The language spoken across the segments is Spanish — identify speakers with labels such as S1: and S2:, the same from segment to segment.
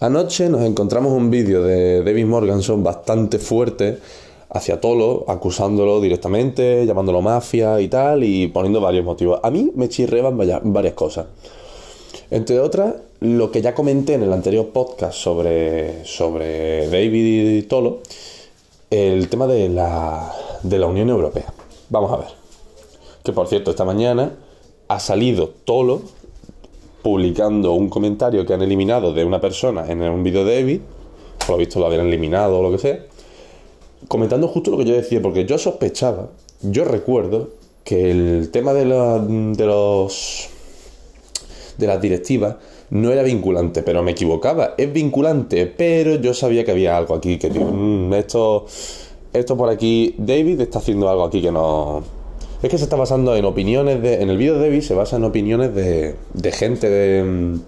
S1: Anoche nos encontramos un vídeo de David Morganson bastante fuerte hacia Tolo, acusándolo directamente, llamándolo mafia y tal, y poniendo varios motivos. A mí me chirreban varias cosas. Entre otras, lo que ya comenté en el anterior podcast sobre, sobre David y Tolo, el tema de la, de la Unión Europea. Vamos a ver. Que por cierto, esta mañana ha salido Tolo publicando un comentario que han eliminado de una persona en un vídeo de David, por lo visto lo habían eliminado o lo que sea, comentando justo lo que yo decía, porque yo sospechaba, yo recuerdo que el tema de, de los de las directivas no era vinculante, pero me equivocaba. Es vinculante, pero yo sabía que había algo aquí que digo, mm, esto, esto por aquí, David está haciendo algo aquí que no. Es que se está basando en opiniones de. En el vídeo de David se basa en opiniones de, de gente de.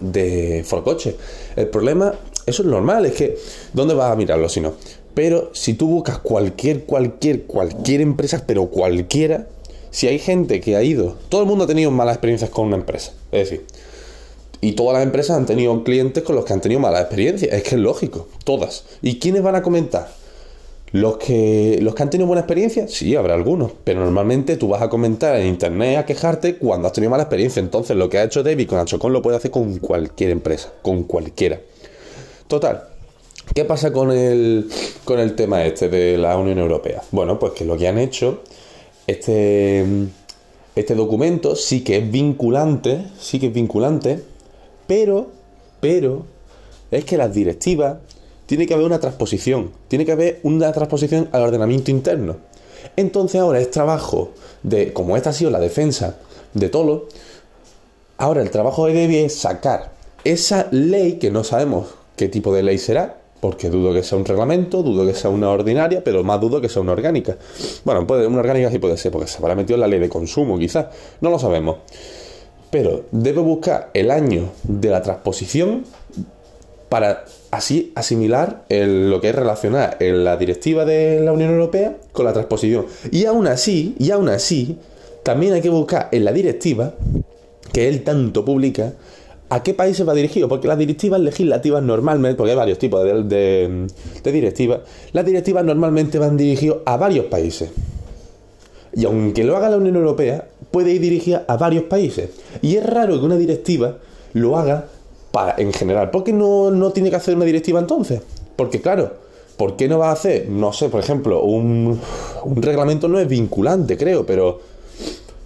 S1: de Forcoche. El problema, eso es normal, es que. ¿Dónde vas a mirarlo si no? Pero si tú buscas cualquier, cualquier, cualquier empresa, pero cualquiera, si hay gente que ha ido, todo el mundo ha tenido malas experiencias con una empresa. Es decir, y todas las empresas han tenido clientes con los que han tenido malas experiencias. Es que es lógico, todas. ¿Y quiénes van a comentar? ¿Los que, ¿Los que han tenido buena experiencia? Sí, habrá algunos. Pero normalmente tú vas a comentar en internet a quejarte cuando has tenido mala experiencia. Entonces lo que ha hecho David con Achocon lo puede hacer con cualquier empresa. Con cualquiera. Total. ¿Qué pasa con el, con el tema este de la Unión Europea? Bueno, pues que lo que han hecho este, este documento sí que es vinculante, sí que es vinculante, pero, pero, es que las directivas tiene que haber una transposición, tiene que haber una transposición al ordenamiento interno. Entonces ahora es trabajo de, como esta ha sido la defensa de Tolo, ahora el trabajo de Debbie es sacar esa ley, que no sabemos qué tipo de ley será, porque dudo que sea un reglamento, dudo que sea una ordinaria, pero más dudo que sea una orgánica. Bueno, puede, una orgánica sí puede ser, porque se habrá metido en la ley de consumo, quizás. No lo sabemos. Pero debe buscar el año de la transposición para así asimilar lo que es relacionar la directiva de la Unión Europea con la transposición. Y aún así, y aún así, también hay que buscar en la directiva, que él tanto publica, ¿A qué países va dirigido? Porque las directivas legislativas normalmente, porque hay varios tipos de, directivas, las directivas normalmente van dirigidas a varios países. Y aunque lo haga la Unión Europea, puede ir dirigida a varios países. Y es raro que una directiva lo haga para, en general. ¿Por qué no, no tiene que hacer una directiva entonces? Porque claro, ¿por qué no va a hacer, no sé, por ejemplo, un, reglamento no es vinculante, creo, pero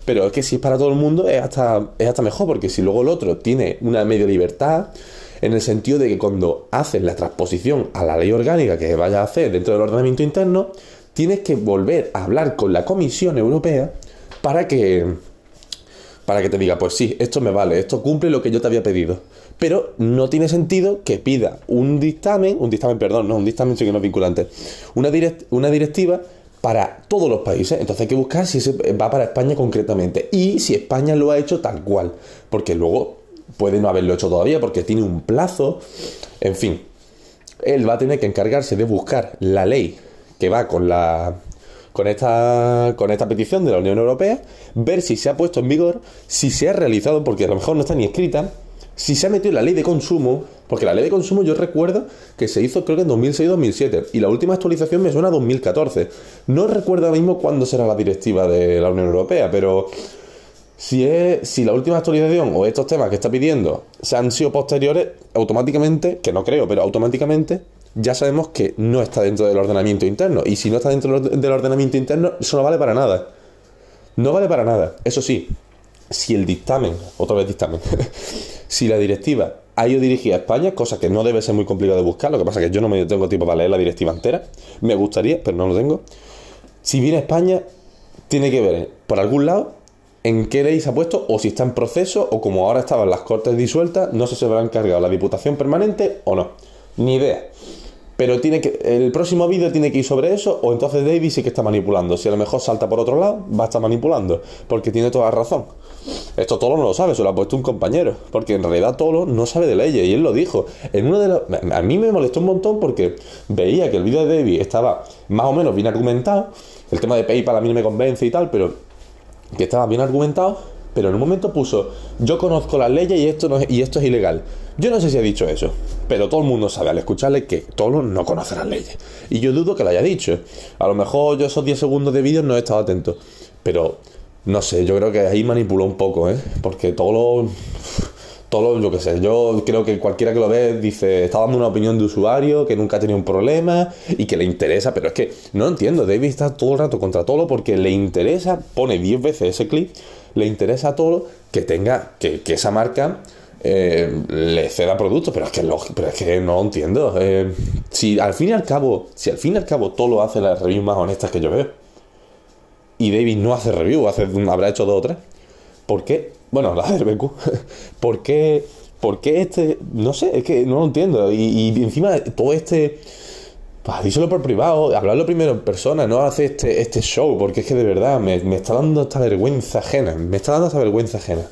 S1: pero es que si es para todo el mundo es hasta, es hasta mejor, porque si luego el otro tiene una media libertad, en el sentido de que cuando haces la transposición a la ley orgánica que vaya a hacer dentro del ordenamiento interno, tienes que volver a hablar con la Comisión Europea para que para que te diga, pues sí, esto me vale, esto cumple lo que yo te había pedido. Pero no tiene sentido que pida un dictamen, un dictamen, perdón, no, un dictamen sí que no es vinculante, una, directiva para todos los países. Entonces hay que buscar si va para España concretamente y si España lo ha hecho tal cual, porque luego puede no haberlo hecho todavía porque tiene un plazo, en fin. Él va a tener que encargarse de buscar la ley que va con la con esta con esta petición de la Unión Europea, ver si se ha puesto en vigor, si se ha realizado porque a lo mejor no está ni escrita, si se ha metido la ley de consumo, porque la ley de consumo yo recuerdo que se hizo creo que en 2006-2007 y la última actualización me suena a 2014. No recuerdo ahora mismo cuándo será la directiva de la Unión Europea, pero si, es, si la última actualización o estos temas que está pidiendo se han sido posteriores, automáticamente, que no creo, pero automáticamente ya sabemos que no está dentro del ordenamiento interno. Y si no está dentro del ordenamiento interno, eso no vale para nada. No vale para nada. Eso sí, si el dictamen, otra vez dictamen, si la directiva ha ido dirigida a España, cosa que no debe ser muy complicado de buscar, lo que pasa es que yo no me tengo tiempo para leer la directiva entera, me gustaría, pero no lo tengo. Si viene a España, tiene que ver por algún lado en qué ley se ha puesto o si está en proceso o como ahora estaban las cortes disueltas, no sé si se habrá encargado la Diputación Permanente o no. Ni idea. Pero tiene que, el próximo vídeo tiene que ir sobre eso, o entonces David sí que está manipulando. Si a lo mejor salta por otro lado, va a estar manipulando, porque tiene toda razón. Esto Tolo no lo sabe, se lo ha puesto un compañero, porque en realidad Tolo no sabe de leyes, y él lo dijo. En uno de a mí me molestó un montón porque veía que el vídeo de David estaba más o menos bien argumentado. El tema de PayPal a mí no me convence y tal, pero que estaba bien argumentado. Pero en un momento puso, yo conozco las leyes y esto, no y esto es ilegal. Yo no sé si ha dicho eso, pero todo el mundo sabe al escucharle que Tolo no conoce las leyes. Y yo dudo que lo haya dicho. A lo mejor yo esos 10 segundos de vídeo no he estado atento. Pero, no sé, yo creo que ahí manipuló un poco, ¿eh? Porque Tolo... Tolo, yo qué sé, yo creo que cualquiera que lo ve dice, está dando una opinión de usuario, que nunca ha tenido un problema y que le interesa, pero es que no entiendo, David está todo el rato contra Tolo porque le interesa, pone 10 veces ese clip, le interesa a Tolo que tenga, que, que esa marca eh, le ceda productos, pero es que pero es que no lo entiendo. Eh, si al fin y al cabo, si al fin y al cabo todo lo hace las reviews más honestas que yo veo, y David no hace review, hace, habrá hecho dos o tres, ¿por qué? Bueno, la del BQ, ¿por qué? ¿Por qué este? No sé, es que no lo entiendo. Y, encima todo este. Pues, díselo por privado, hablarlo primero en persona, no hace este, este show, porque es que de verdad me, me está dando esta vergüenza ajena, me está dando esta vergüenza ajena.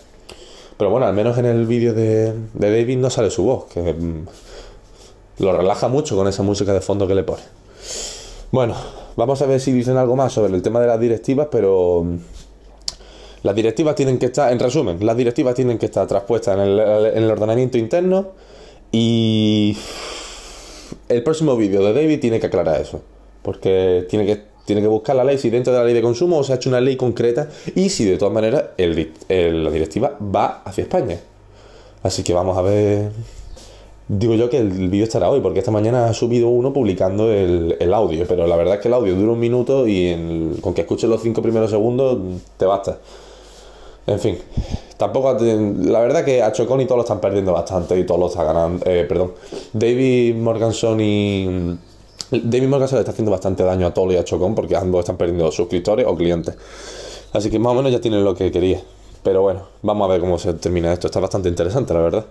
S1: Pero bueno, al menos en el vídeo de, David no sale su voz, que mm, lo relaja mucho con esa música de fondo que le pone. Bueno, vamos a ver si dicen algo más sobre el tema de las directivas, pero mm, las directivas tienen que estar, en resumen, las directivas tienen que estar traspuestas en el, en el ordenamiento interno y el próximo vídeo de David tiene que aclarar eso, porque tiene que tiene que buscar la ley si dentro de la ley de consumo se ha hecho una ley concreta y si de todas maneras la directiva va hacia España. Así que vamos a ver. Digo yo que el vídeo estará hoy, porque esta mañana ha subido uno publicando el, audio, pero la verdad es que el audio dura un minuto y con que escuches los cinco primeros segundos te basta. En fin, tampoco. La verdad que a Chocón y todos lo están perdiendo bastante y todos lo están ganando. Eh, perdón. David Morganson y David Morgan se le está haciendo bastante daño a Tolo y a Chocón porque ambos están perdiendo suscriptores o clientes. Así que más o menos ya tienen lo que quería. Pero bueno, vamos a ver cómo se termina esto. Está bastante interesante, la verdad.